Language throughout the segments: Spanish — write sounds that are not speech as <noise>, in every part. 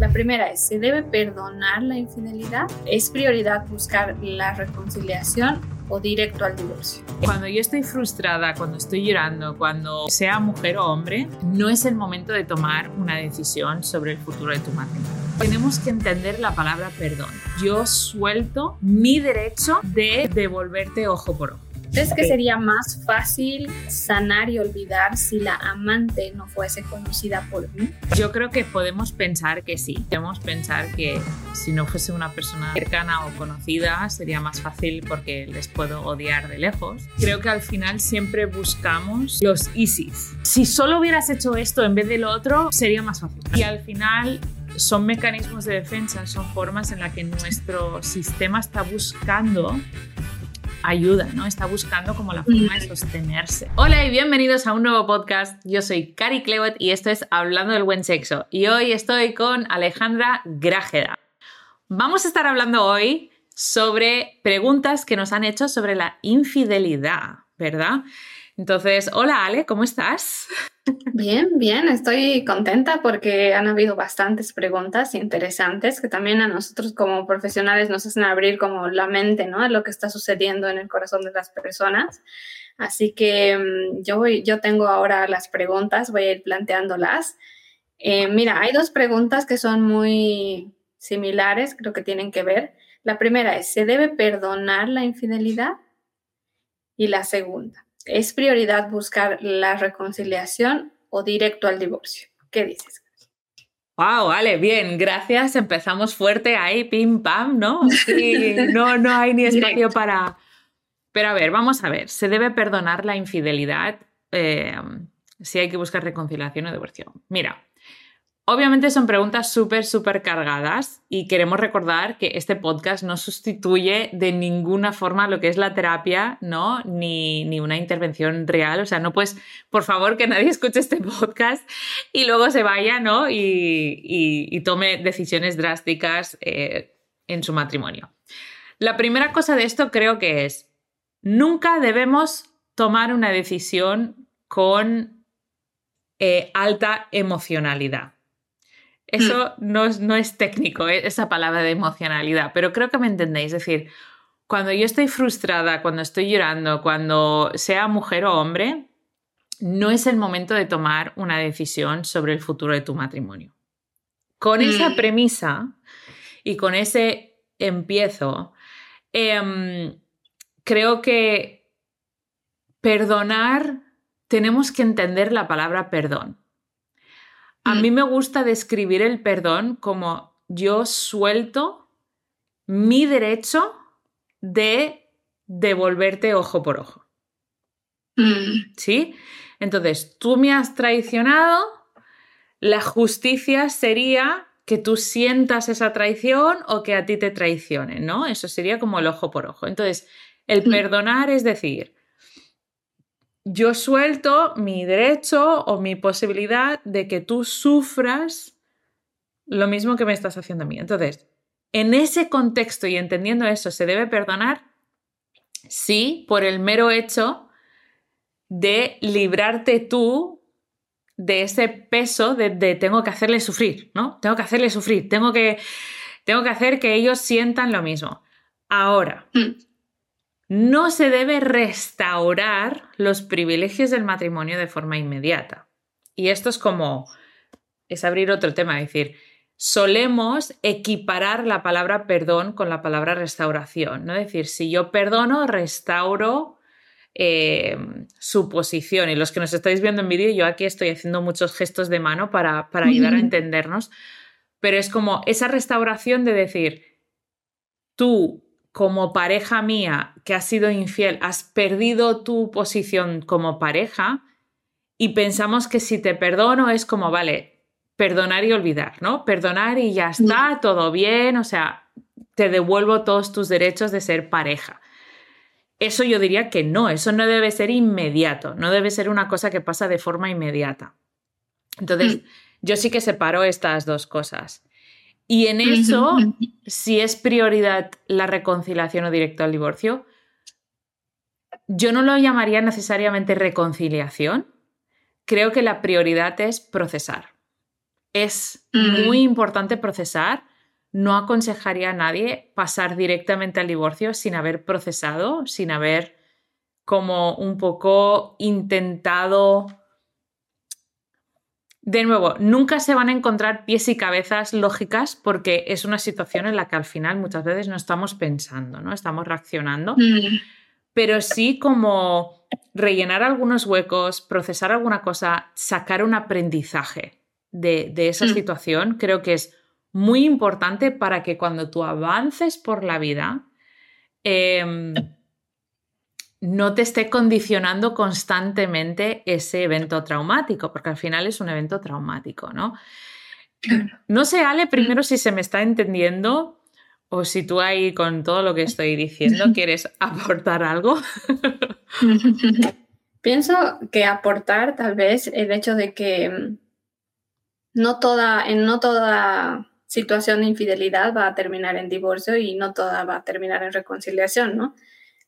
La primera es, ¿se debe perdonar la infidelidad? ¿Es prioridad buscar la reconciliación o directo al divorcio? Cuando yo estoy frustrada, cuando estoy llorando, cuando sea mujer o hombre, no es el momento de tomar una decisión sobre el futuro de tu matrimonio. Tenemos que entender la palabra perdón. Yo suelto mi derecho de devolverte ojo por ojo. ¿Crees que sería más fácil sanar y olvidar si la amante no fuese conocida por mí? Yo creo que podemos pensar que sí. Podemos pensar que si no fuese una persona cercana o conocida sería más fácil porque les puedo odiar de lejos. Creo que al final siempre buscamos los easies. Si solo hubieras hecho esto en vez de lo otro, sería más fácil. Y al final son mecanismos de defensa, son formas en las que nuestro sistema está buscando ayuda, ¿no? Está buscando como la forma de sostenerse. Hola y bienvenidos a un nuevo podcast. Yo soy Cari Clewett y esto es Hablando del Buen Sexo. Y hoy estoy con Alejandra Grájeda. Vamos a estar hablando hoy sobre preguntas que nos han hecho sobre la infidelidad, ¿verdad? Entonces, hola Ale, ¿cómo estás? Bien, bien, estoy contenta porque han habido bastantes preguntas interesantes que también a nosotros como profesionales nos hacen abrir como la mente, ¿no? Lo que está sucediendo en el corazón de las personas. Así que mm, yo, voy, yo tengo ahora las preguntas, voy a ir planteándolas. Eh, mira, hay dos preguntas que son muy similares, creo que tienen que ver. La primera es, ¿se debe perdonar la infidelidad? Y la segunda, ¿Es prioridad buscar la reconciliación o directo al divorcio? ¿Qué dices? Wow, vale, bien, gracias. Empezamos fuerte ahí, pim pam, ¿no? <laughs> no, no hay ni espacio para. Pero a ver, vamos a ver. ¿Se debe perdonar la infidelidad eh, si hay que buscar reconciliación o divorcio? Mira, Obviamente son preguntas súper, súper cargadas y queremos recordar que este podcast no sustituye de ninguna forma lo que es la terapia, ¿no? Ni, ni, una intervención real. O sea, no puedes, por favor, que nadie escuche este podcast y luego se vaya, ¿no? Y, tome decisiones drásticas eh, en su matrimonio. La primera cosa de esto creo que es, nunca debemos tomar una decisión con eh, alta emocionalidad. Eso mm. no es, no es técnico, eh, esa palabra de emocionalidad, pero creo que me entendéis. Es decir, cuando yo estoy frustrada, cuando estoy llorando, cuando sea mujer o hombre, no es el momento de tomar una decisión sobre el futuro de tu matrimonio. Con esa mm. premisa y con ese empiezo, em, creo que perdonar, tenemos que entender la palabra perdón. A mí me gusta describir el perdón como yo suelto mi derecho de devolverte ojo por ojo. Mm. ¿Sí? Entonces, tú me has traicionado, la justicia sería que tú sientas esa traición o que a ti te traicionen, ¿no? Eso sería como el ojo por ojo. Entonces, el mm. perdonar es decir, yo suelto mi derecho o mi posibilidad de que tú sufras lo mismo que me estás haciendo a mí. Entonces, en ese contexto y entendiendo eso, ¿se debe perdonar? Sí, por el mero hecho de librarte tú de ese peso de, tengo que hacerle sufrir, ¿no? Tengo que hacerle sufrir, tengo que, tengo que hacer que ellos sientan lo mismo. Ahora, mm no se debe restaurar los privilegios del matrimonio de forma inmediata. Y esto es como, es abrir otro tema, es decir, solemos equiparar la palabra perdón con la palabra restauración, ¿no? Es decir, si yo perdono, restauro eh, su posición. Y los que nos estáis viendo en vídeo, yo aquí estoy haciendo muchos gestos de mano para, para <laughs> ayudar a entendernos, pero es como esa restauración de decir, tú como pareja mía que has sido infiel, has perdido tu posición como pareja y pensamos que si te perdono es como, vale, perdonar y olvidar, ¿no? Perdonar y ya está, todo bien, o sea, te devuelvo todos tus derechos de ser pareja. Eso yo diría que no, eso no debe ser inmediato, no debe ser una cosa que pasa de forma inmediata. Entonces, mm. yo sí que separo estas dos cosas. Y en eso, si es prioridad la reconciliación o directo al divorcio, yo no lo llamaría necesariamente reconciliación. Creo que la prioridad es procesar. es muy importante procesar. No aconsejaría a nadie pasar directamente al divorcio sin haber procesado, sin haber como un poco intentado de nuevo, nunca se van a encontrar pies y cabezas lógicas porque es una situación en la que al final muchas veces no estamos pensando, ¿no? Estamos reaccionando. Mm. Pero sí como rellenar algunos huecos, procesar alguna cosa, sacar un aprendizaje de, esa mm. situación, creo que es muy importante para que cuando tú avances por la vida, em, no te esté condicionando constantemente ese evento traumático, porque al final es un evento traumático, ¿no? No sé, Ale, primero si se me está entendiendo o si tú ahí con todo lo que estoy diciendo quieres aportar algo. <laughs> Pienso que aportar tal vez el hecho de que mm, no toda, en no toda situación de infidelidad va a terminar en divorcio y no toda va a terminar en reconciliación, ¿no?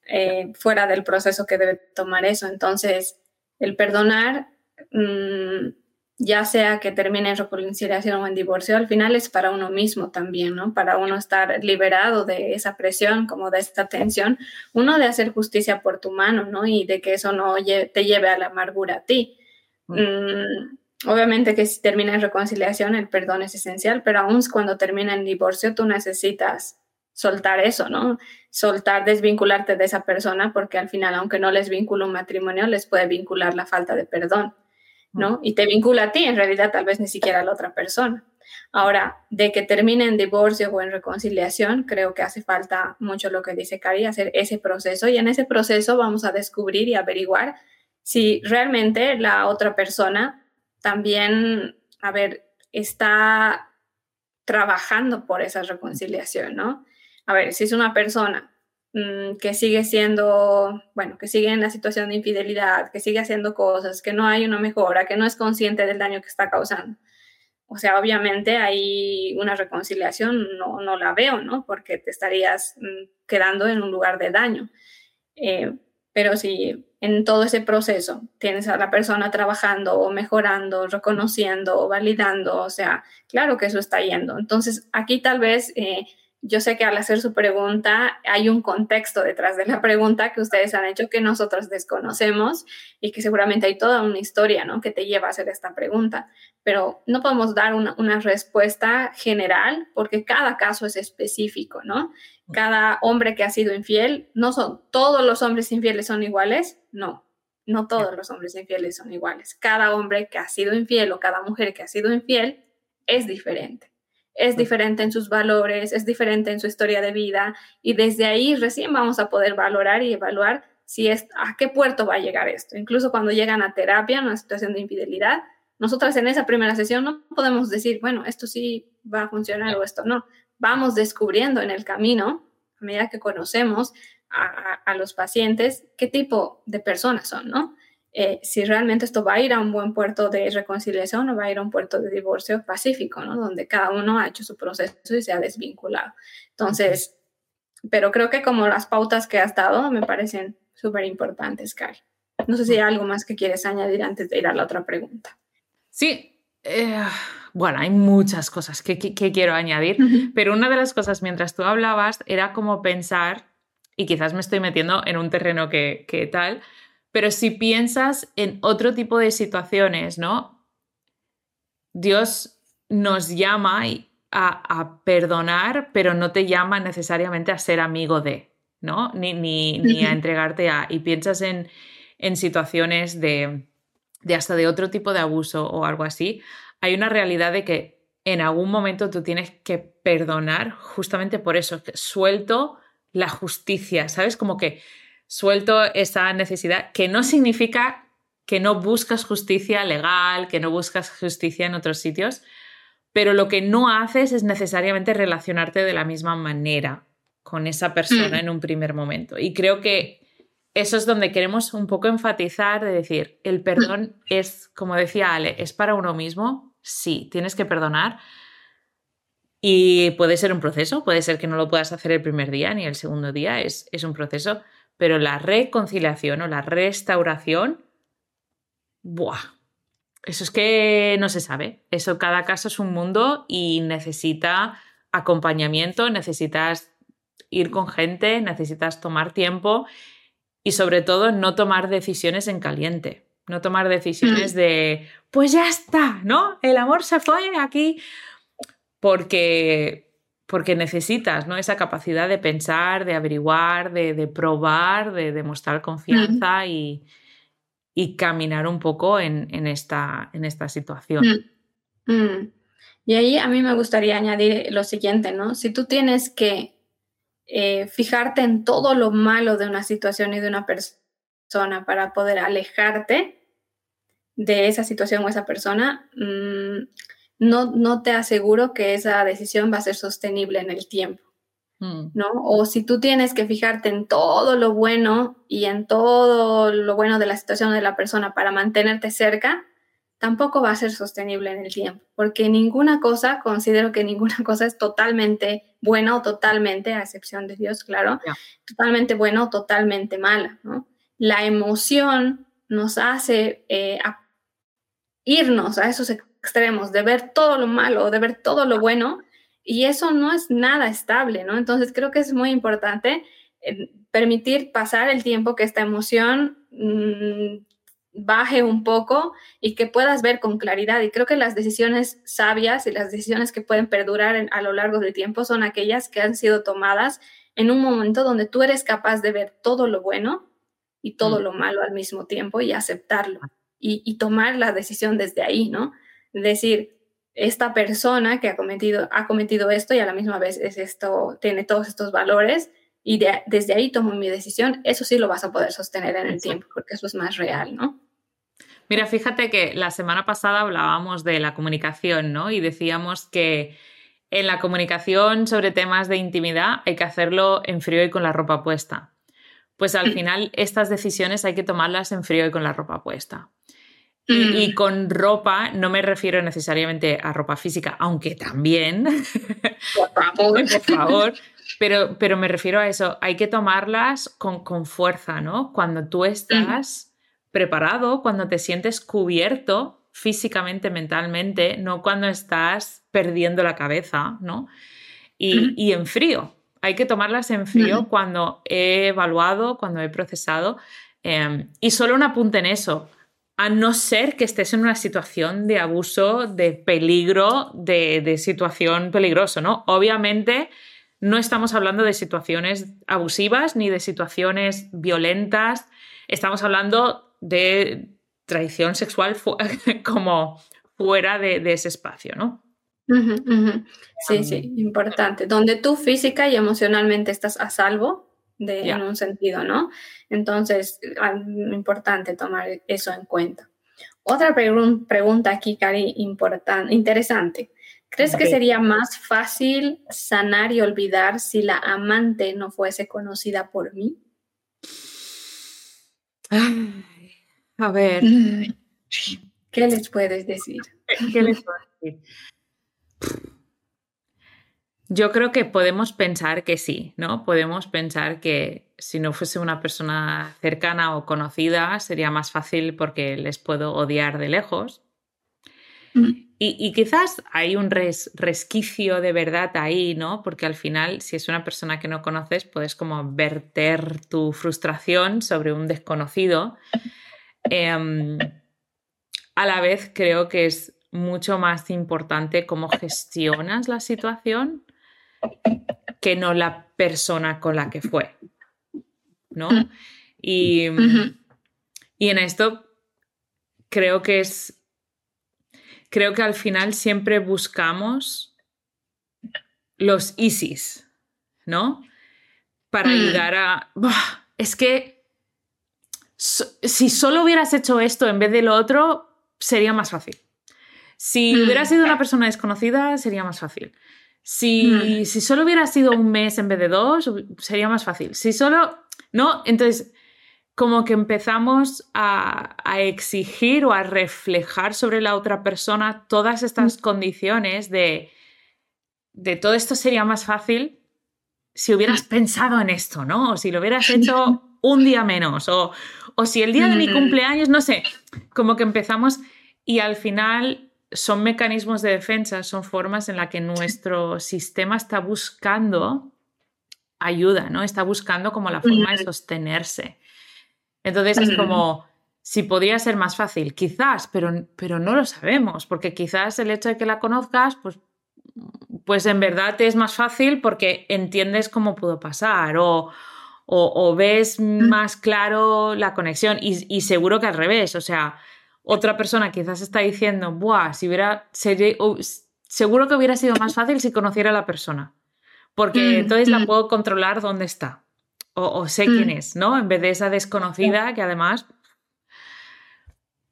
Eh, fuera del proceso que debe tomar eso. Entonces, el perdonar, mm, ya sea que termine en reconciliación o en divorcio, al final es para uno mismo también, ¿no? Para uno estar liberado de esa presión, como de esta tensión, uno de hacer justicia por tu mano, ¿no? Y de que eso no te lleve a la amargura a ti. Mm, obviamente que si termina en reconciliación, el perdón es esencial, pero aún cuando termina en divorcio, tú necesitas soltar eso, ¿no? Soltar, desvincularte de esa persona, porque al final, aunque no les vincula un matrimonio, les puede vincular la falta de perdón, ¿no? Y te vincula a ti, en realidad, tal vez ni siquiera a la otra persona. Ahora, de que termine en divorcio o en reconciliación, creo que hace falta mucho lo que dice Cari, hacer ese proceso y en ese proceso vamos a descubrir y averiguar si realmente la otra persona también, a ver, está trabajando por esa reconciliación, ¿no? A ver, si es una persona mm, que sigue siendo, bueno, que sigue en la situación de infidelidad, que sigue haciendo cosas, que no hay una mejora, que no es consciente del daño que está causando. O sea, obviamente hay una reconciliación, no, no la veo, ¿no? Porque te estarías mm, quedando en un lugar de daño. Eh, pero si en todo ese proceso tienes a la persona trabajando o mejorando, reconociendo o validando, o sea, claro que eso está yendo. Entonces, aquí tal vez eh, yo sé que al hacer su pregunta hay un contexto detrás de la pregunta que ustedes han hecho que nosotros desconocemos y que seguramente hay toda una historia ¿no? que te lleva a hacer esta pregunta. Pero no podemos dar una, respuesta general porque cada caso es específico, ¿no? Cada hombre que ha sido infiel, no son todos los hombres infieles son iguales, no. No todos los hombres infieles son iguales. Cada hombre que ha sido infiel o cada mujer que ha sido infiel es diferente es diferente en sus valores, es diferente en su historia de vida y desde ahí recién vamos a poder valorar y evaluar si es a qué puerto va a llegar esto. Incluso cuando llegan a terapia, en una situación de infidelidad, nosotras en esa primera sesión no podemos decir, bueno, esto sí va a funcionar o esto no. Vamos descubriendo en el camino, a medida que conocemos a, a los pacientes, qué tipo de personas son, ¿no? Eh, si realmente esto va a ir a un buen puerto de reconciliación o va a ir a un puerto de divorcio pacífico, ¿no? Donde cada uno ha hecho su proceso y se ha desvinculado. Entonces, pero creo que como las pautas que has dado me parecen súper importantes, Kai. No sé si hay algo más que quieres añadir antes de ir a la otra pregunta. Sí, eh, bueno, hay muchas cosas que, quiero añadir, pero una de las cosas mientras tú hablabas era como pensar, y quizás me estoy metiendo en un terreno que, que tal, pero si piensas en otro tipo de situaciones, ¿no? Dios nos llama a, perdonar, pero no te llama necesariamente a ser amigo de, ¿no? Ni, ni, a entregarte a. Y piensas en, en situaciones de, de hasta de otro tipo de abuso o algo así. Hay una realidad de que en algún momento tú tienes que perdonar justamente por eso, que suelto la justicia, ¿sabes? Como que suelto esa necesidad, que no significa que no buscas justicia legal, que no buscas justicia en otros sitios, pero lo que no haces es necesariamente relacionarte de la misma manera con esa persona mm. en un primer momento. Y creo que eso es donde queremos un poco enfatizar de decir, el perdón es, como decía Ale, es para uno mismo, sí, tienes que perdonar. Y puede ser un proceso, puede ser que no lo puedas hacer el primer día ni el segundo día, es, es un proceso, pero la reconciliación o la restauración, ¡buah! eso es que no se sabe. Eso cada caso es un mundo y necesita acompañamiento, necesitas ir con gente, necesitas tomar tiempo y sobre todo no tomar decisiones en caliente, no tomar decisiones mm. de, pues ya está, ¿no? El amor se fue aquí porque porque necesitas ¿no? esa capacidad de pensar, de averiguar, de, probar, de demostrar confianza y, caminar un poco en, esta, en esta, situación. Y ahí a mí me gustaría añadir lo siguiente, ¿no? Si tú tienes que eh, fijarte en todo lo malo de una situación y de una persona para poder alejarte de esa situación o esa persona, mm, no, no te aseguro que esa decisión va a ser sostenible en el tiempo. Mm. ¿No? O si tú tienes que fijarte en todo lo bueno y en todo lo bueno de la situación de la persona para mantenerte cerca, tampoco va a ser sostenible en el tiempo, porque ninguna cosa, considero que ninguna <laughs> cosa es totalmente buena o totalmente, a excepción de Dios, claro, totalmente buena o totalmente mala, ¿no? La emoción nos hace eh, irnos a esos extremos, de ver todo lo malo, de ver todo lo bueno, y eso no es nada estable, ¿no? Entonces creo que es muy importante eh, permitir pasar el tiempo que esta emoción mm, baje un poco y que puedas ver con claridad. Y creo que las decisiones sabias y las decisiones que pueden perdurar a lo largo del tiempo son aquellas que han sido tomadas en un momento donde tú eres capaz de ver todo lo bueno y todo mm. lo malo al mismo tiempo y aceptarlo y, tomar la decisión desde ahí, ¿no? Decir, esta persona que ha cometido, ha cometido esto y a la misma vez es esto, tiene todos estos valores y desde ahí tomo mi decisión, eso sí lo vas a poder sostener en el tiempo, porque eso es más real, ¿no? Mira, fíjate que la semana pasada hablábamos de la comunicación, ¿no? Y decíamos que en la comunicación sobre temas de intimidad hay que hacerlo en frío y con la ropa puesta. Pues al <clears throat> final estas decisiones hay que tomarlas en frío y con la ropa puesta. Y, mm. con ropa no me refiero necesariamente a ropa física, aunque también. Por favor. <laughs> Por favor. Pero, pero me refiero a eso, hay que tomarlas con, con fuerza, ¿no? Cuando tú estás preparado, cuando te sientes cubierto físicamente, mentalmente, no cuando estás perdiendo la cabeza, ¿no? Y, y en frío. Hay que tomarlas en frío cuando he evaluado, cuando he procesado. Em, y solo un apunte en eso a no ser que estés en una situación de abuso, de peligro, de, de, situación peligroso, ¿no? Obviamente, no estamos hablando de situaciones abusivas ni de situaciones violentas, estamos hablando de traición sexual <laughs> como fuera de, ese espacio, ¿no? Sí, sí, importante. Donde tú física y emocionalmente estás a salvo, de, en un sentido, ¿no? Entonces, importante tomar eso en cuenta. Otra pregunta aquí, Cari, interesante. ¿Crees que sería más fácil sanar y olvidar si la amante no fuese conocida por mí? a ver. ¿Qué les puedes decir? ¿Qué les puedo decir? Yo creo que podemos pensar que sí, ¿no? Podemos pensar que si no fuese una persona cercana o conocida sería más fácil porque les puedo odiar de lejos. Mm. Y, quizás hay un resquicio de verdad ahí, ¿no? Porque al final, si es una persona que no conoces, puedes como verter tu frustración sobre un desconocido. <laughs> Em, a la vez, creo que es mucho más importante cómo gestionas la situación que no la persona con la que fue, ¿no? Mm. Y, y en esto creo que es creo que al final siempre buscamos los easies, ¿no? Para mm. ayudar a... es que si solo hubieras hecho esto en vez de lo otro, sería más fácil. Si mm. hubieras sido una persona desconocida, sería más fácil. Si, mm. si solo hubiera sido un mes en vez de dos, sería más fácil. Si solo... ¿No? Entonces, como que empezamos a, exigir o a reflejar sobre la otra persona todas estas mm. condiciones de, de todo esto sería más fácil si hubieras pensado en esto, ¿no? O si lo hubieras hecho un día menos, o, o si el día de mi cumpleaños, no sé, como que empezamos Y al final son mecanismos de defensa, son formas en las que nuestro sistema está buscando ayuda, ¿no? Está buscando como la forma de sostenerse. Entonces es como, si podría ser más fácil, quizás, pero, pero no lo sabemos, porque quizás el hecho de que la conozcas, pues, pues en verdad te es más fácil porque entiendes cómo pudo pasar o, o, ves más claro la conexión y, seguro que al revés, o sea, otra persona quizás está diciendo, Buah, si hubiera, seguro que hubiera sido más fácil si conociera a la persona, porque mm, entonces la mm. puedo controlar dónde está o, sé quién mm. es, ¿no? En vez de esa desconocida que además...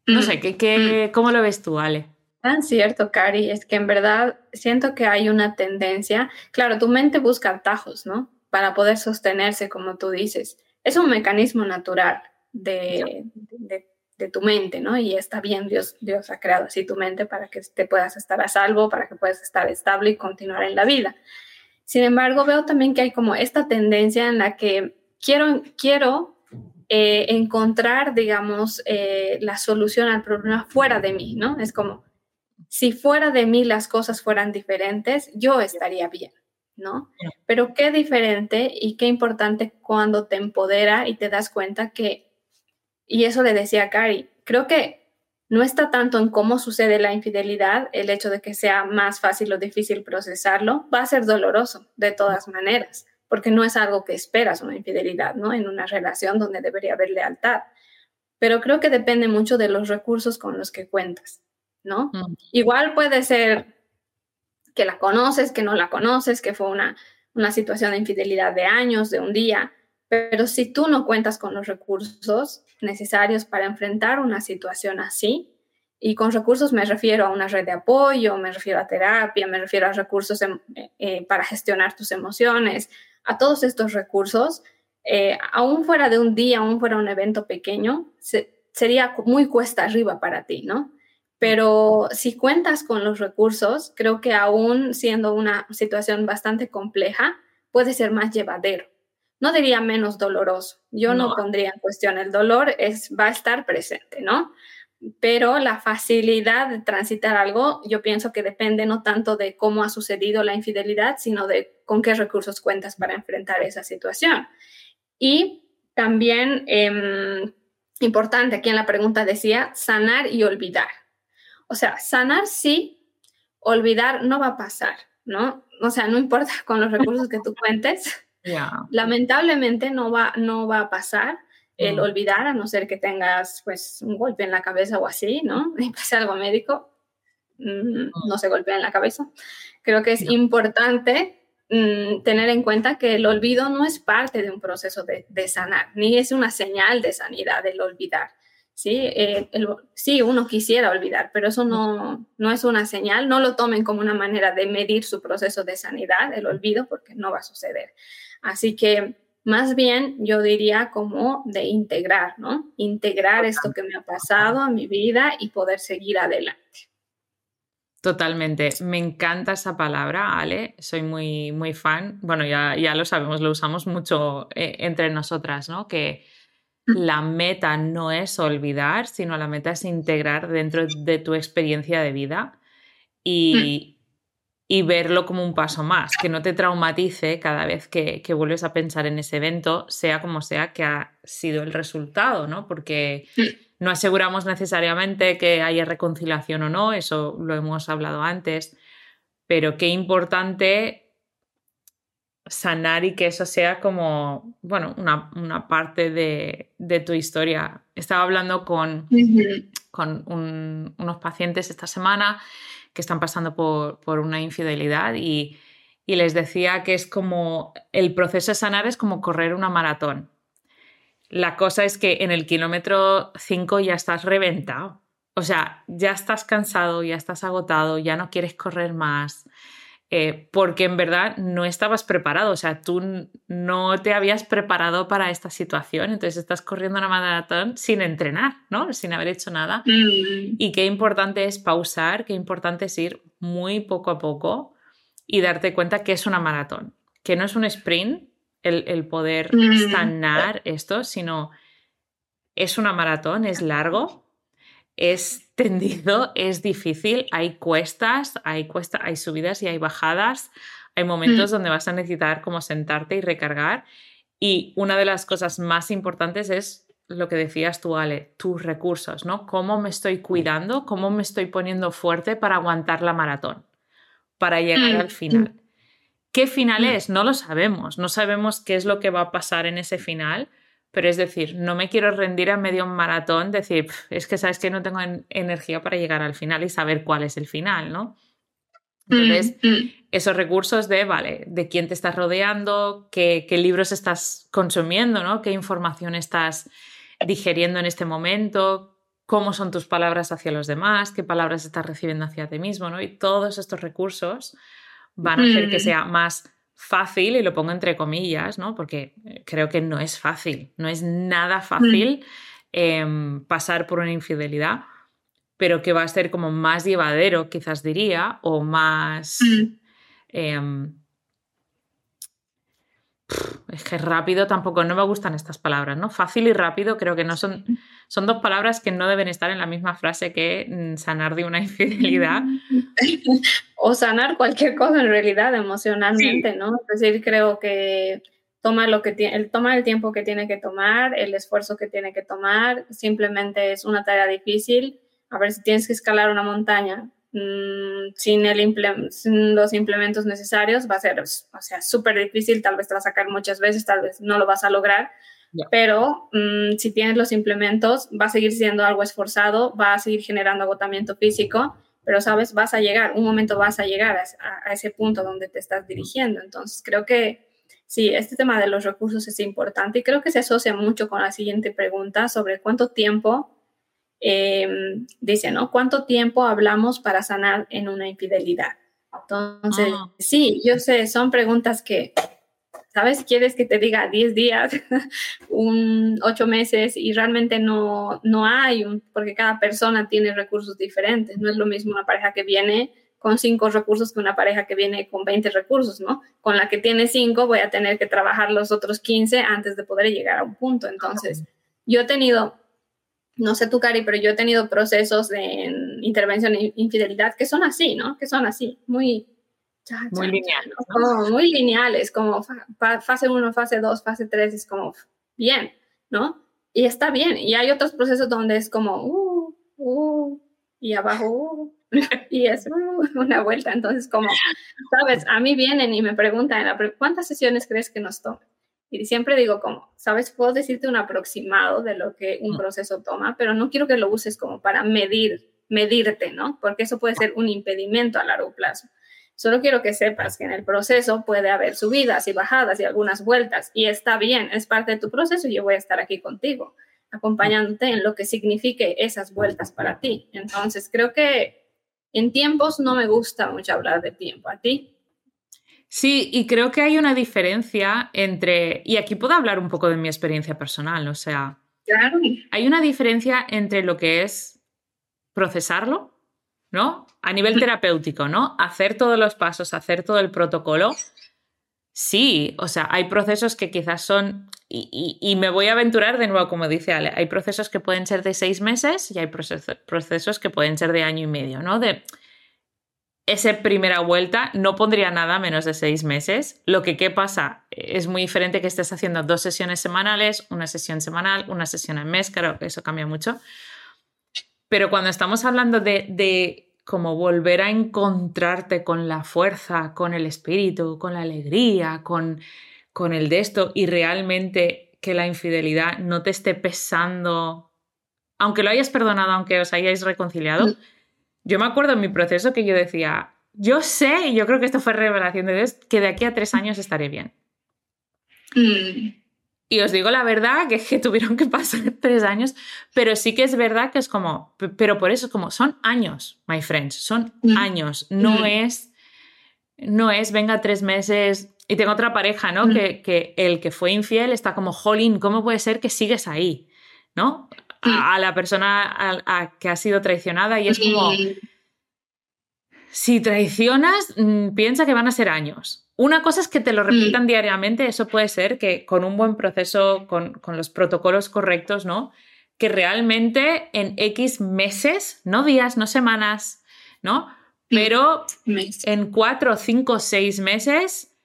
No sé, ¿qué, ¿cómo lo ves tú, Ale? Tan cierto, Cari, es que en verdad siento que hay una tendencia, claro, tu mente busca atajos, ¿no? Para poder sostenerse, como tú dices. Es un mecanismo natural de, de, tu mente, ¿no? Y está bien, Dios, Dios ha creado así tu mente para que te puedas estar a salvo, para que puedas estar estable y continuar en la vida. Sin embargo, veo también que hay como esta tendencia en la que quiero, quiero eh, encontrar, digamos, eh, la solución al problema fuera de mí, ¿no? Es como, si fuera de mí las cosas fueran diferentes, yo estaría bien, ¿no? Pero qué diferente y qué importante cuando te empodera y te das cuenta que, y eso le decía a Cari, creo que no está tanto en cómo sucede la infidelidad, el hecho de que sea más fácil o difícil procesarlo, va a ser doloroso de todas maneras, porque no es algo que esperas una infidelidad, ¿no? En una relación donde debería haber lealtad. Pero creo que depende mucho de los recursos con los que cuentas, ¿no? Mm. Igual puede ser que la conoces, que no la conoces, que fue una, una situación de infidelidad de años, de un día, pero si tú no cuentas con los recursos necesarios para enfrentar una situación así, y con recursos me refiero a una red de apoyo, me refiero a terapia, me refiero a recursos em, eh, para gestionar tus emociones, a todos estos recursos, eh, aún fuera de un día, aún fuera un evento pequeño, sería muy cuesta arriba para ti, ¿no? Pero si cuentas con los recursos, creo que aún siendo una situación bastante compleja, puede ser más llevadero no diría menos doloroso. Yo no. pondría en cuestión el dolor, es, va a estar presente, ¿no? Pero la facilidad de transitar algo, yo pienso que depende no tanto de cómo ha sucedido la infidelidad, sino de con qué recursos cuentas para enfrentar esa situación. Y también, em, importante, aquí en la pregunta decía, sanar y olvidar. O sea, sanar sí, olvidar no va a pasar, ¿no? O sea, no importa con los recursos que tú cuentes, Lamentablemente no va, no va a pasar el mm. olvidar, a no ser que tengas pues un golpe en la cabeza o así, ¿no? <laughs> Y pase algo médico, mm, mm. no se golpea en la cabeza. Creo que es importante tener en cuenta que el olvido no es parte de un proceso de, de sanar, ni es una señal de sanidad el olvidar. ¿sí? Eh, sí, uno quisiera olvidar, pero eso no, no es una señal, no lo tomen como una manera de medir su proceso de sanidad, el olvido, porque no va a suceder. Así que más bien yo diría como de integrar, ¿no? Integrar esto que me ha pasado a mi vida y poder seguir adelante. Totalmente. Me encanta esa palabra, Ale. Soy muy, muy fan. Bueno, ya, ya lo sabemos, lo usamos mucho eh, entre nosotras, ¿no? Que la meta no es olvidar, sino la meta es integrar dentro de tu experiencia de vida y, y verlo como un paso más, que no te traumatice cada vez que, vuelves a pensar en ese evento, sea como sea que ha sido el resultado, ¿no? Porque no aseguramos necesariamente que haya reconciliación o no, eso lo hemos hablado antes, pero qué importante sanar y que eso sea como, bueno, una, parte de, tu historia. Estaba hablando con, con unos pacientes esta semana que están pasando por, una infidelidad y, les decía que es como el proceso de sanar es como correr una maratón. La cosa es que en el kilómetro 5 ya estás reventado. O sea, ya estás cansado, ya estás agotado, ya no quieres correr más. Eh, porque en verdad no estabas preparado, o sea, tú no te habías preparado para esta situación, entonces estás corriendo una maratón sin entrenar, ¿no? Sin haber hecho nada. Mm. Y qué importante es pausar, qué importante es ir muy poco a poco y darte cuenta que es una maratón, que no es un sprint el, poder mm. sanar esto, sino es una maratón, es largo. Es tendido, es difícil, hay cuestas, hay, cuesta, hay subidas y hay bajadas, hay momentos mm. donde vas a necesitar como sentarte y recargar. Y una de las cosas más importantes es lo que decías tú, Ale, tus recursos, ¿no? ¿Cómo me estoy cuidando? ¿Cómo me estoy poniendo fuerte para aguantar la maratón? Para llegar mm, al final. ¿Qué final mm. es? No lo sabemos. No sabemos qué es lo que va a pasar en ese final. Pero es decir, no me quiero rendir a medio maratón, decir, es que sabes que no tengo energía para llegar al final y saber cuál es el final, ¿no? Entonces, mm, esos recursos de, vale, de quién te estás rodeando, qué, qué libros estás consumiendo, ¿no? Qué información estás digeriendo en este momento, cómo son tus palabras hacia los demás, qué palabras estás recibiendo hacia ti mismo, ¿no? Y todos estos recursos van a hacer que mm. sea más fácil, y lo pongo entre comillas, ¿no? Porque eh, creo que no es fácil, no es nada fácil em, pasar por una infidelidad, pero que va a ser como más llevadero, quizás diría, o más... Mm. Es que rápido tampoco, no me gustan estas palabras, ¿no? Fácil y rápido creo que no son, son dos palabras que no deben estar en la misma frase que mm, sanar de una infidelidad. <laughs> o sanar cualquier cosa en realidad emocionalmente, ¿no? Es decir, creo que toma, lo que tiene, toma el tiempo que tiene que tomar, el esfuerzo que tiene que tomar, simplemente es una tarea difícil. A ver si tienes que escalar una montaña, Mm, sin, el los implementos necesarios va a ser, o sea, súper difícil, tal vez te va a sacar muchas veces, tal vez no lo vas a lograr, pero mm, si tienes los implementos va a seguir siendo algo esforzado, va a seguir generando agotamiento físico, pero sabes, vas a llegar, un momento vas a llegar a, a ese punto donde te estás dirigiendo. Entonces, creo que sí, este tema de los recursos es importante y creo que se asocia mucho con la siguiente pregunta sobre cuánto tiempo Em, dice, ¿no? ¿Cuánto tiempo hablamos para sanar en una infidelidad? Entonces, ah. sí, yo sé, son preguntas que, ¿sabes? Quieres que te diga 10 días, <laughs> un 8 meses y realmente no, no hay, un, porque cada persona tiene recursos diferentes. No es lo mismo una pareja que viene con 5 recursos que una pareja que viene con 20 recursos, ¿no? Con la que tiene 5 voy a tener que trabajar los otros 15 antes de poder llegar a un punto. Entonces, yo he tenido no sé tú, Cari, pero yo he tenido procesos de intervención e infidelidad que son así, ¿no? Que son así, muy... muy lineales. Como muy lineales, como fase 1, fase 2, fase 3, es como bien, ¿no? Y está bien. Y hay otros procesos donde es como, uh, uh, y abajo, uh, <laughs> y es uh, una vuelta. Entonces, como, sabes, a mí vienen y me preguntan, ¿cuántas sesiones crees que nos toman? Y siempre digo como, sabes, puedo decirte un aproximado de lo que un proceso toma, pero no quiero que lo uses como para medir, medirte, ¿no? Porque eso puede ser un impedimento a largo plazo. Solo quiero que sepas que en el proceso puede haber subidas y bajadas y algunas vueltas y está bien, es parte de tu proceso y yo voy a estar aquí contigo, acompañándote en lo que signifique esas vueltas para ti. Entonces, creo que en tiempos no me gusta mucho hablar de tiempo. ¿A ti? Sí, y creo que hay una diferencia entre, y aquí puedo hablar un poco de mi experiencia personal, o sea, claro. hay una diferencia entre lo que es procesarlo, ¿no? A nivel terapéutico, ¿no? Hacer todos los pasos, hacer todo el protocolo. Sí, o sea, hay procesos que quizás son, y, y, me voy a aventurar de nuevo, como dice Ale, hay procesos que pueden ser de seis meses y hay procesos que pueden ser de año y medio, ¿no? De, esa primera vuelta no pondría nada menos de seis meses. Lo que ¿qué pasa? Es muy diferente que estés haciendo dos sesiones semanales, una sesión semanal, una sesión al mes, claro, eso cambia mucho. Pero cuando estamos hablando de, de como volver a encontrarte con la fuerza, con el espíritu, con la alegría, con, con el de esto y realmente que la infidelidad no te esté pesando, aunque lo hayas perdonado, aunque os hayáis reconciliado, mm. Yo me acuerdo en mi proceso que yo decía, yo sé, y yo creo que esto fue revelación de Dios, que de aquí a tres años estaré bien. Mm. Y os digo la verdad, que, que tuvieron que pasar <laughs> tres años, pero sí que es verdad que es como, pero por eso, como son años, my friends, son mm. años, no mm. es, no es, venga, tres meses. Y tengo otra pareja, ¿no? Que, que, el que fue infiel está como, jolín, ¿cómo puede ser que sigues ahí? ¿No? A, la persona que ha sido traicionada y es como, si traicionas, mm, piensa que van a ser años. Una cosa es que te lo repitan diariamente, eso puede ser que con un buen proceso, con, los protocolos correctos, ¿no? que realmente en X meses, no días, no semanas, ¿no? Pero en cuatro, cinco, seis meses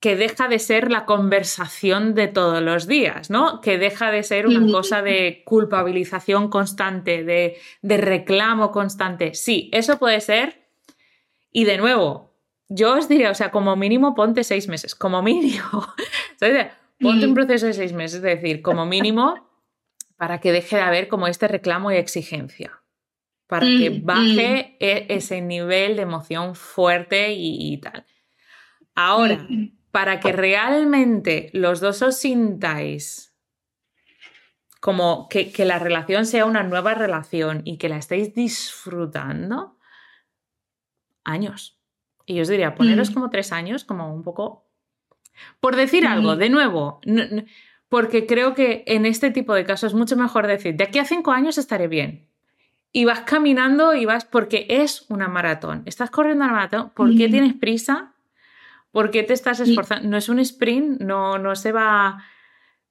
que deja de ser la conversación de todos los días, ¿no? Que deja de ser una cosa de culpabilización constante, de, reclamo constante. Sí, eso puede ser. Y de nuevo, yo os diría, o sea, como mínimo ponte seis meses, como mínimo. <laughs> Ponte un proceso de seis meses, es decir, como mínimo, para que deje de haber como este reclamo y exigencia, para que mm, baje mm. e, ese nivel de emoción fuerte y, y tal. Ahora, mm, para que realmente los dos os sintáis como que, la relación sea una nueva relación y que la estéis disfrutando, años. Y yo os diría, poneros mm. como tres años, como un poco... Por decir algo, de nuevo, porque creo que en este tipo de casos es mucho mejor decir, de aquí a cinco años estaré bien. Y vas caminando y vas porque es una maratón. Estás corriendo una maratón, ¿por qué tienes prisa? ¿Por qué te estás esforzando? No es un sprint, no, no se va.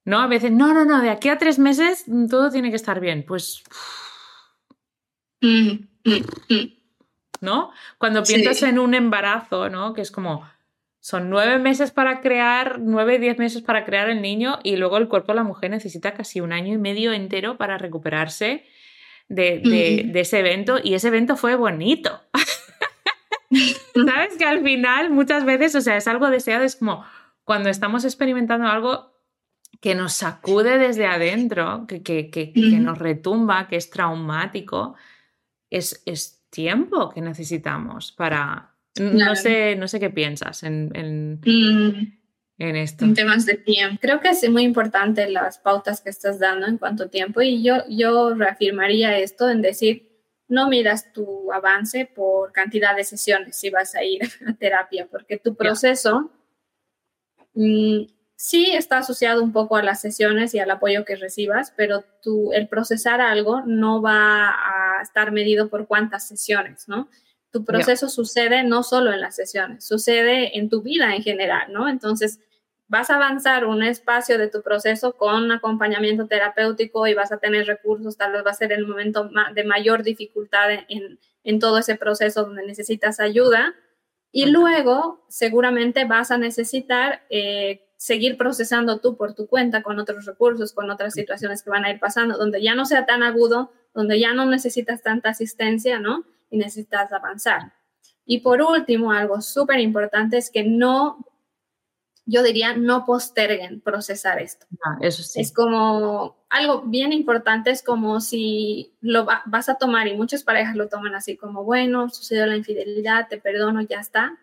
No, a veces, no, no, no, de aquí a tres meses todo tiene que estar bien. Pues. Mm, mm, mm. ¿No? Cuando piensas en un embarazo, ¿no? Que es como. Son nueve meses para crear, nueve, diez meses para crear el niño y luego el cuerpo de la mujer necesita casi un año y medio entero para recuperarse de, de ese evento y ese evento fue bonito. <laughs> <laughs> ¿Sabes? Que al final muchas veces, o sea, es algo deseado, es como cuando estamos experimentando algo que nos sacude desde adentro, que, que, nos retumba, que es traumático, es, es, tiempo que necesitamos para... No, sé, no sé qué piensas en, en, en esto. En temas de tiempo. Creo que es muy importante las pautas que estás dando en cuanto a tiempo y yo, yo reafirmaría esto en decir, no miras tu avance por cantidad de sesiones si vas a ir a terapia, porque tu proceso mm, sí está asociado un poco a las sesiones y al apoyo que recibas, pero tu, el procesar algo no va a estar medido por cuántas sesiones, ¿no? Tu proceso sucede no solo en las sesiones, sucede en tu vida en general, ¿no? Entonces, vas a avanzar un espacio de tu proceso con acompañamiento terapéutico y vas a tener recursos, tal vez va a ser el momento de mayor dificultad en, todo ese proceso donde necesitas ayuda. Y luego seguramente vas a necesitar eh, seguir procesando tú por tu cuenta con otros recursos, con otras situaciones que van a ir pasando, donde ya no sea tan agudo, donde ya no necesitas tanta asistencia, ¿no? Y necesitas avanzar. Y por último, algo súper importante es que no yo diría, no posterguen procesar esto. Ah, eso sí. Es como algo bien importante, es como si lo vas a tomar y muchas parejas lo toman así como, bueno, sucedió la infidelidad, te perdono, ya está.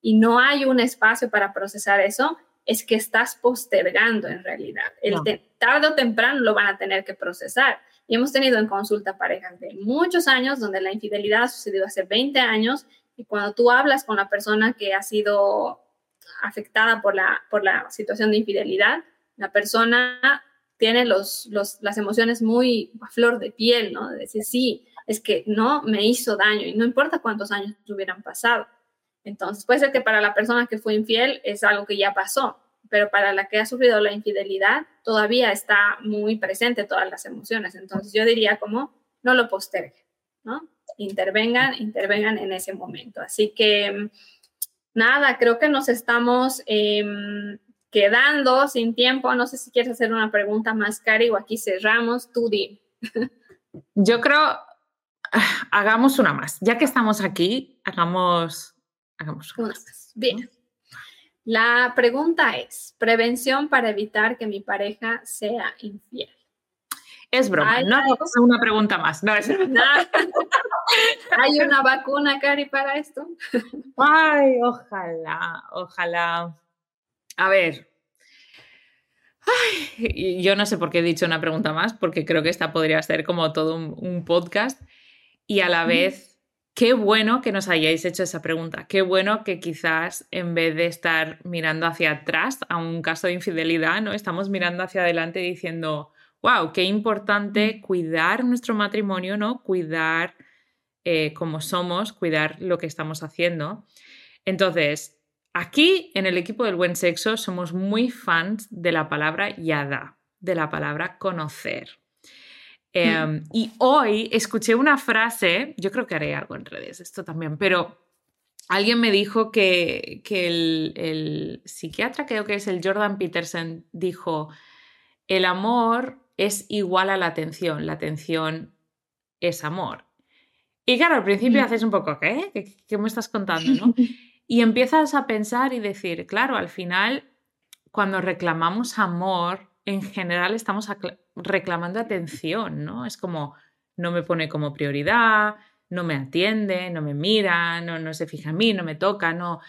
Y no hay un espacio para procesar eso, es que estás postergando en realidad. El tarde o temprano lo van a tener que procesar. Y hemos tenido en consulta parejas de muchos años donde la infidelidad ha sucedido hace 20 años y cuando tú hablas con la persona que ha sido afectada por la, por la situación de infidelidad, la persona tiene los, las emociones muy a flor de piel, ¿no? De decir, sí, es que no me hizo daño y no importa cuántos años hubieran pasado. Entonces, puede ser que para la persona que fue infiel es algo que ya pasó, pero para la que ha sufrido la infidelidad todavía está muy presente todas las emociones. Entonces, yo diría como, no lo posterguen, ¿no? Intervengan, intervengan en ese momento. Así que nada, creo que nos estamos em, quedando sin tiempo. No sé si quieres hacer una pregunta más, Cari, o aquí cerramos. Tú di. Yo creo, hagamos una más. Ya que estamos aquí, hagamos, hagamos una, más. Bien. La pregunta es, prevención para evitar que mi pareja sea infiel. Es broma, no una pregunta más. No, es... <laughs> ¿Hay una vacuna, Cari, para esto? Ay, ojalá, ojalá. A ver. yo no sé por qué he dicho una pregunta más, porque creo que esta podría ser como todo un, podcast. Y a la vez, qué bueno que nos hayáis hecho esa pregunta. Qué bueno que quizás en vez de estar mirando hacia atrás a un caso de infidelidad, ¿no? Estamos mirando hacia adelante diciendo wow, qué importante cuidar nuestro matrimonio, ¿no? Cuidar eh, cómo somos, cuidar lo que estamos haciendo. Entonces, aquí en el equipo del buen sexo somos muy fans de la palabra yada, de la palabra conocer. Em, y hoy escuché una frase, yo creo que haré algo en redes, esto también, pero alguien me dijo que, el, el, psiquiatra, creo que es el Jordan Peterson, dijo, el amor es igual a la atención, la atención es amor. Y claro, al principio mm. haces un poco, ¿qué? ¿Qué, me estás contando? ¿no? <laughs> Y empiezas a pensar y decir, claro, al final, cuando reclamamos amor, en general estamos reclamando atención, ¿no? Es como, no me pone como prioridad, no me atiende, no me mira, no, no se fija en mí, no me toca, no,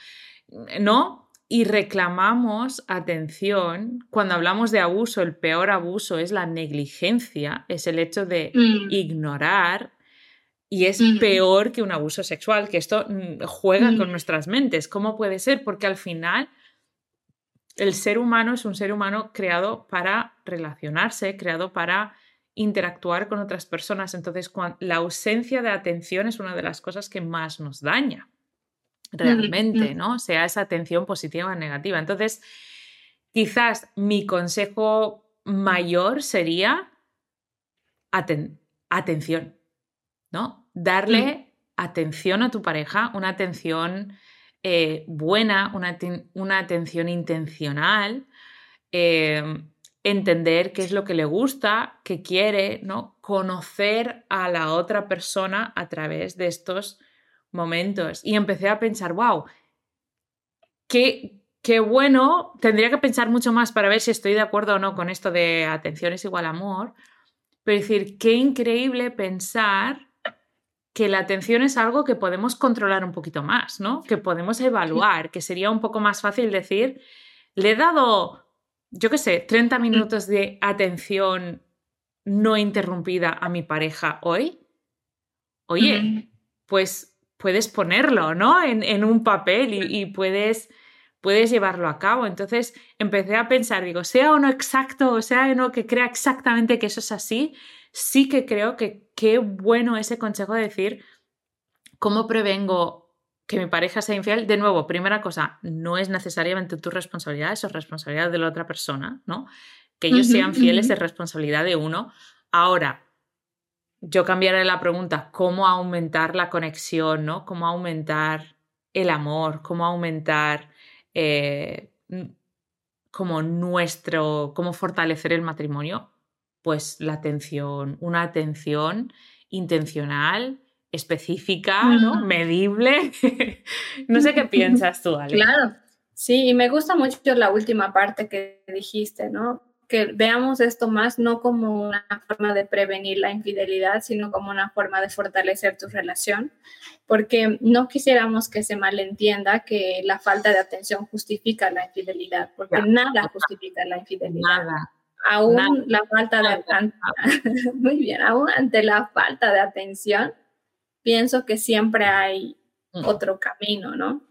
no. Y reclamamos atención. Cuando hablamos de abuso, el peor abuso es la negligencia, es el hecho de mm. ignorar y es peor que un abuso sexual, que esto mm, juega con nuestras mentes. ¿Cómo puede ser? Porque al final el ser humano es un ser humano creado para relacionarse, creado para interactuar con otras personas. Entonces, la ausencia de atención es una de las cosas que más nos daña realmente, ¿no? Sea esa atención positiva o negativa. Entonces, quizás mi consejo mayor sería atención, ¿no? Darle atención a tu pareja, una atención eh, buena, una, una, atención intencional, em, entender qué es lo que le gusta, qué quiere, ¿no? Conocer a la otra persona a través de estos momentos. Y empecé a pensar, wow, qué, qué bueno, tendría que pensar mucho más para ver si estoy de acuerdo o no con esto de atención es igual amor, pero decir, qué increíble pensar que la atención es algo que podemos controlar un poquito más, ¿no? Que podemos evaluar, que sería un poco más fácil decir, le he dado yo qué sé, 30 mm. minutos de atención no interrumpida a mi pareja hoy, oye, pues puedes ponerlo, ¿no? En, un papel y, puedes, puedes llevarlo a cabo. Entonces empecé a pensar, digo, sea o no exacto, o sea o no que crea exactamente que eso es así, sí que creo que qué bueno ese consejo de decir cómo prevengo que mi pareja sea infiel, de nuevo, primera cosa, no es necesariamente tu responsabilidad, eso es responsabilidad de la otra persona, ¿no? Que ellos sean fieles es responsabilidad de uno. Ahora, yo cambiaré la pregunta, ¿cómo aumentar la conexión, ¿no? ¿Cómo aumentar el amor? ¿Cómo aumentar eh, como nuestro, cómo fortalecer el matrimonio? Pues la atención, una atención intencional, específica, ¿no? Medible. <laughs> no sé qué piensas tú, Ale. Claro, sí, y me gusta mucho la última parte que dijiste, ¿no? Que veamos esto más no como una forma de prevenir la infidelidad, sino como una forma de fortalecer tu relación, porque no quisiéramos que se malentienda que la falta de atención justifica la infidelidad, porque nada justifica la infidelidad. Nada aún la falta de <laughs> muy bien, aún ante la falta de atención, pienso que siempre hay mm. otro camino, ¿no?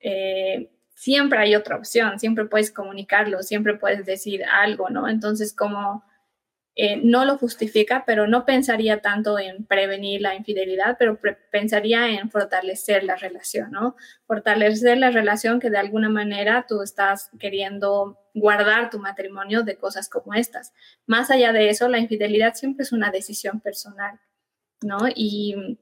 Eh, siempre hay otra opción, siempre puedes comunicarlo, siempre puedes decir algo, ¿no? Entonces, como eh, no lo justifica, pero no pensaría tanto en prevenir la infidelidad, pero pensaría en fortalecer la relación, ¿no? Fortalecer la relación que de alguna manera tú estás queriendo guardar tu matrimonio de cosas como estas. Más allá de eso, la infidelidad siempre es una decisión personal, ¿no? Y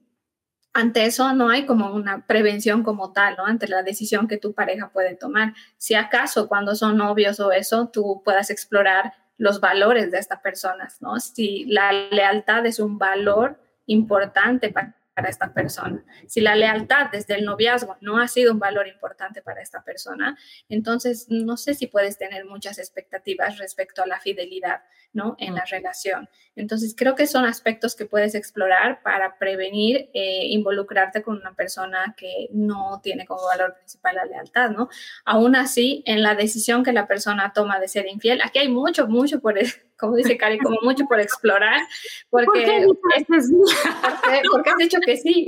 ante eso no hay como una prevención como tal, ¿no? Ante la decisión que tu pareja puede tomar. Si acaso cuando son novios o eso, tú puedas explorar los valores de estas personas, ¿no? Si la lealtad es un valor importante para para esta persona. Si la lealtad desde el noviazgo no ha sido un valor importante para esta persona, entonces no sé si puedes tener muchas expectativas respecto a la fidelidad, ¿no? En la relación. Entonces creo que son aspectos que puedes explorar para prevenir eh, involucrarte con una persona que no tiene como valor principal la lealtad, ¿no? Aún así, en la decisión que la persona toma de ser infiel, aquí hay mucho, mucho por, como dice Cari, como mucho por explorar, porque, ¿Por qué porque, has dicho que sí,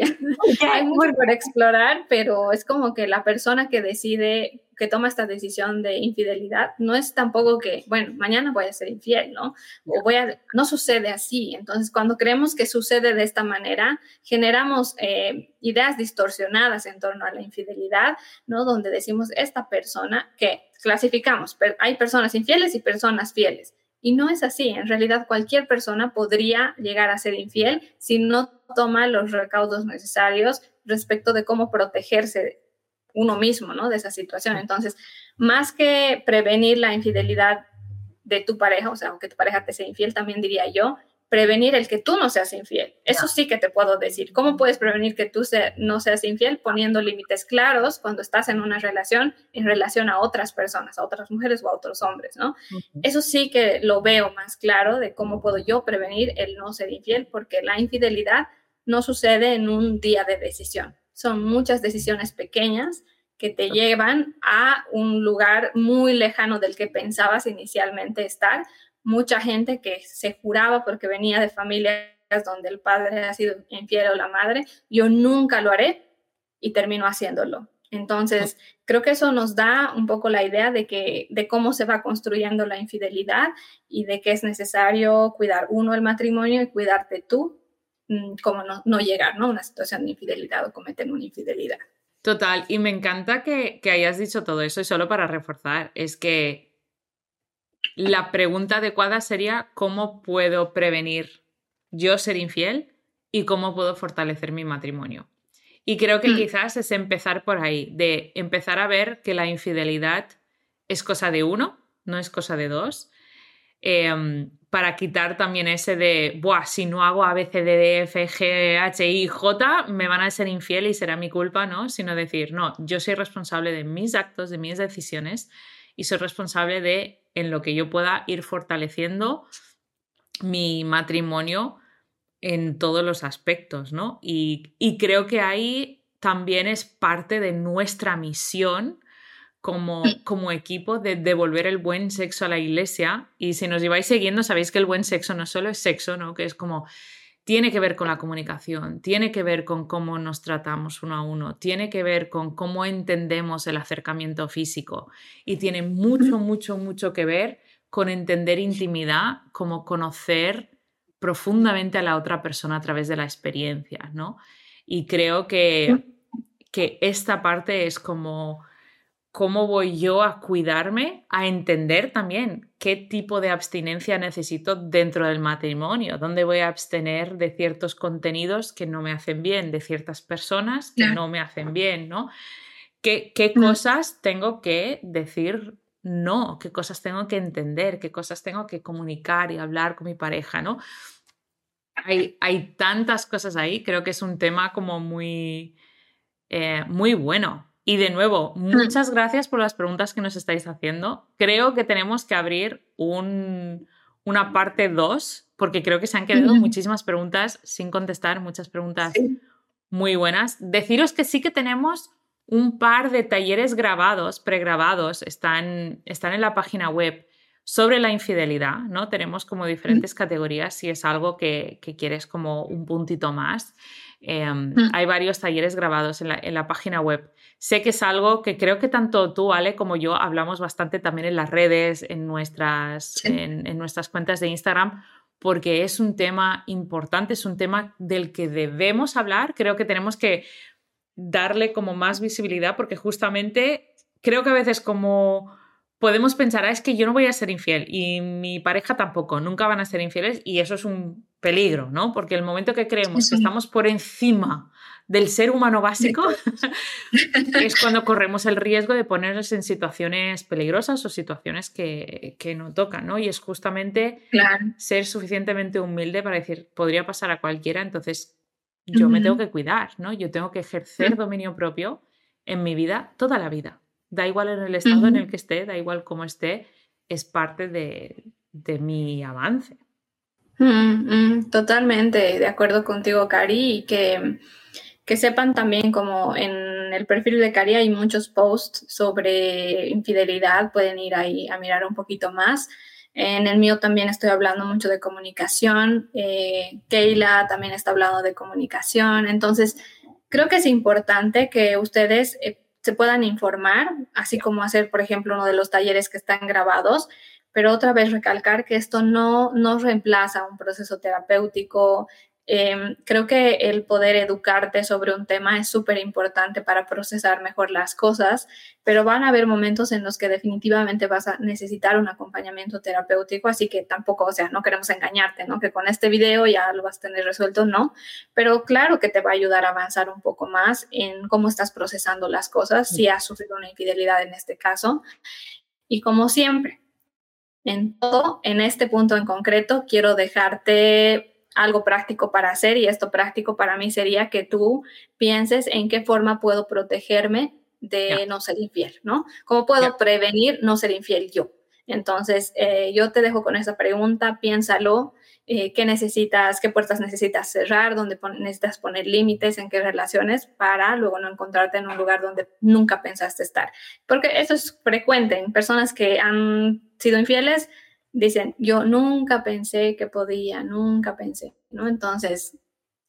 hay mucho por explorar, pero es como que la persona que decide, que toma esta decisión de infidelidad, no es tampoco que, bueno, mañana voy a ser infiel, ¿no? O voy a, no sucede así. Entonces, cuando creemos que sucede de esta manera, generamos eh, ideas distorsionadas en torno a la infidelidad, ¿no? Donde decimos, esta persona que clasificamos, hay personas infieles y personas fieles Y no es así. En realidad, cualquier persona podría llegar a ser infiel si no toma los recaudos necesarios respecto de cómo protegerse uno mismo, ¿no? De esa situación. Entonces, más que prevenir la infidelidad de tu pareja, o sea, aunque tu pareja te sea infiel, también diría yo, prevenir el que tú no seas infiel. Eso sí que te puedo decir. ¿Cómo puedes prevenir que tú no seas infiel? Poniendo límites claros cuando estás en una relación en relación a otras personas, a otras mujeres o a otros hombres, ¿no? Eso sí que lo veo más claro de cómo puedo yo prevenir el no ser infiel, porque la infidelidad no sucede en un día de decisión. Son muchas decisiones pequeñas que te llevan a un lugar muy lejano del que pensabas inicialmente estar. Mucha gente que se juraba porque venía de familias donde el padre ha sido infiel o la madre, yo nunca lo haré y termino haciéndolo. Entonces, creo que eso nos da un poco la idea de, que, de cómo se va construyendo la infidelidad y de que es necesario cuidar uno el matrimonio y cuidarte tú, mm, como no, no llegar ¿no? a una situación de infidelidad o cometer una infidelidad. Total, y me encanta que, hayas dicho todo eso y solo para reforzar, es que la pregunta adecuada sería cómo puedo prevenir yo ser infiel y cómo puedo fortalecer mi matrimonio. Y creo que mm. quizás es empezar por ahí, de empezar a ver que la infidelidad es cosa de uno, no es cosa de dos, Em, para quitar también ese de, Buah, si no hago A, B, C, D, D, F, G, H, I, J, me van a ser infiel y será mi culpa, ¿no? Sino decir, no, yo soy responsable de mis actos, de mis decisiones y soy responsable de en lo que yo pueda ir fortaleciendo mi matrimonio en todos los aspectos, ¿no? Y, y creo que ahí también es parte de nuestra misión como, como equipo de devolver el buen sexo a la iglesia. Y si nos lleváis siguiendo, sabéis que el buen sexo no solo es sexo, ¿no? Que es como tiene que ver con la comunicación, tiene que ver con cómo nos tratamos uno a uno, tiene que ver con cómo entendemos el acercamiento físico y tiene mucho, mucho, mucho que ver con entender intimidad, como conocer profundamente a la otra persona a través de la experiencia, ¿no? Y creo que, que esta parte es como cómo voy yo a cuidarme, a entender también qué tipo de abstinencia necesito dentro del matrimonio, dónde voy a abstener de ciertos contenidos que no me hacen bien, de ciertas personas que no me hacen bien, ¿no? ¿Qué, qué mm. cosas tengo que decir no? ¿Qué cosas tengo que entender? ¿Qué cosas tengo que comunicar y hablar con mi pareja, ¿no? Hay, hay tantas cosas ahí, creo que es un tema como muy, eh, muy bueno y de nuevo, mm. muchas gracias por las preguntas que nos estáis haciendo. Creo que tenemos que abrir un, una parte 2, porque creo que se han quedado muchísimas preguntas sin contestar, muchas preguntas muy buenas. Deciros que sí que tenemos un par de talleres grabados, pregrabados, están, están en la página web sobre la infidelidad, ¿no? Tenemos como diferentes categorías si es algo que, que quieres como un puntito más. Em, mm. Hay varios talleres grabados en la, en la, página web. Sé que es algo que creo que tanto tú, Ale, como yo hablamos bastante también en las redes, en nuestras, en, en nuestras cuentas de Instagram, porque es un tema importante, es un tema del que debemos hablar. Creo que tenemos que darle como más visibilidad porque justamente creo que a veces como podemos pensar, ah, es que yo no voy a ser infiel y mi pareja tampoco, nunca van a ser infieles y eso es un peligro, ¿no? Porque el momento que creemos que estamos por encima del ser humano básico <laughs> es cuando corremos el riesgo de ponernos en situaciones peligrosas o situaciones que, que no tocan, ¿no? Y es justamente ser suficientemente humilde para decir, podría pasar a cualquiera, entonces yo me tengo que cuidar, ¿no? Yo tengo que ejercer dominio propio en mi vida toda la vida da igual en el estado en el que esté, da igual cómo esté, es parte de, mi avance. Mm, mm, totalmente de acuerdo contigo, Cari, y que, que sepan también como en el perfil de Cari hay muchos posts sobre infidelidad, pueden ir ahí a mirar un poquito más. En el mío también estoy hablando mucho de comunicación. Eh, Keila también está hablando de comunicación. Entonces, creo que es importante que ustedes eh, se puedan informar, así como hacer, por ejemplo, uno de los talleres que están grabados, pero otra vez recalcar que esto no, no reemplaza un proceso terapéutico, Em, creo que el poder educarte sobre un tema es súper importante para procesar mejor las cosas, pero van a haber momentos en los que definitivamente vas a necesitar un acompañamiento terapéutico, así que tampoco, o sea, no queremos engañarte, ¿no? Que con este video ya lo vas a tener resuelto, no, pero claro que te va a ayudar a avanzar un poco más en cómo estás procesando las cosas, si has sufrido una infidelidad en este caso. Y como siempre, en todo, en este punto en concreto, quiero dejarte algo práctico para hacer y esto práctico para mí sería que tú pienses en qué forma puedo protegerme de no ser infiel, ¿no? ¿Cómo puedo prevenir no ser infiel yo? Entonces, eh, yo te dejo con esa pregunta, piénsalo, eh, qué necesitas, qué puertas necesitas cerrar, dónde necesitas poner límites, en qué relaciones, para luego no encontrarte en un lugar donde nunca pensaste estar. Porque eso es frecuente en personas que han sido infieles, dicen, yo nunca pensé que podía, nunca pensé, ¿no? Entonces,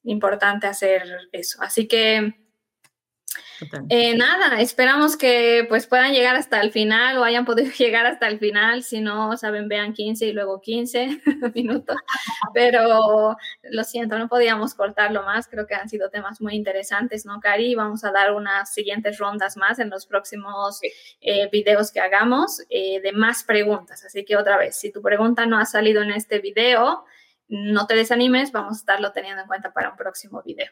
importante hacer eso. Así que eh, nada, esperamos que pues puedan llegar hasta el final o hayan podido <laughs> llegar hasta el final. Si no saben, vean 15 y luego 15 <laughs> minutos. Pero lo siento, no podíamos cortarlo más. Creo que han sido temas muy interesantes, ¿no, Cari? Vamos a dar unas siguientes rondas más en los próximos eh, videos que hagamos eh, de más preguntas. Así que otra vez, si tu pregunta no ha salido en este video, no te desanimes, vamos a estarlo teniendo en cuenta para un próximo video.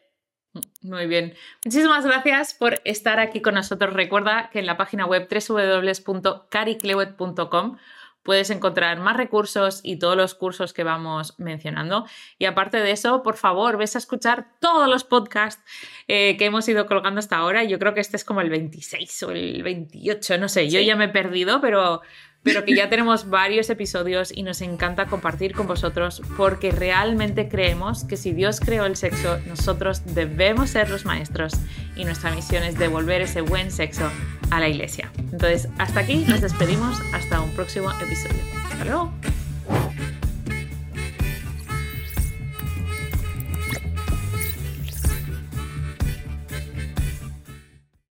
Muy bien. Muchísimas gracias por estar aquí con nosotros. Recuerda que en la página web www.cariclewet.com puedes encontrar más recursos y todos los cursos que vamos mencionando. Y aparte de eso, por favor, ves a escuchar todos los podcasts eh, que hemos ido colgando hasta ahora. Yo creo que este es como el 26 o el 28, no sé, yo ya me he perdido, pero pero que ya tenemos varios episodios y nos encanta compartir con vosotros porque realmente creemos que si Dios creó el sexo, nosotros debemos ser los maestros y nuestra misión es devolver ese buen sexo a la iglesia. Entonces, hasta aquí nos despedimos, hasta un próximo episodio. Hasta luego.